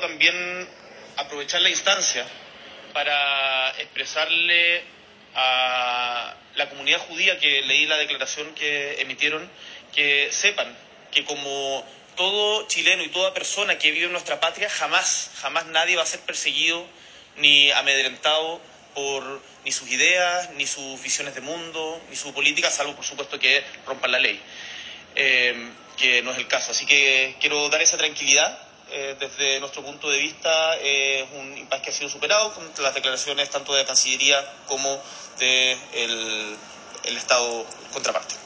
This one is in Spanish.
también aprovechar la instancia para expresarle a la comunidad judía que leí la declaración que emitieron, que sepan que como todo chileno y toda persona que vive en nuestra patria, jamás, jamás nadie va a ser perseguido ni amedrentado por ni sus ideas, ni sus visiones de mundo, ni su política, salvo por supuesto que rompan la ley, eh, que no es el caso. Así que quiero dar esa tranquilidad. Eh, desde nuestro punto de vista es un impasse que ha sido superado con las declaraciones tanto de Cancillería como del de el Estado contraparte.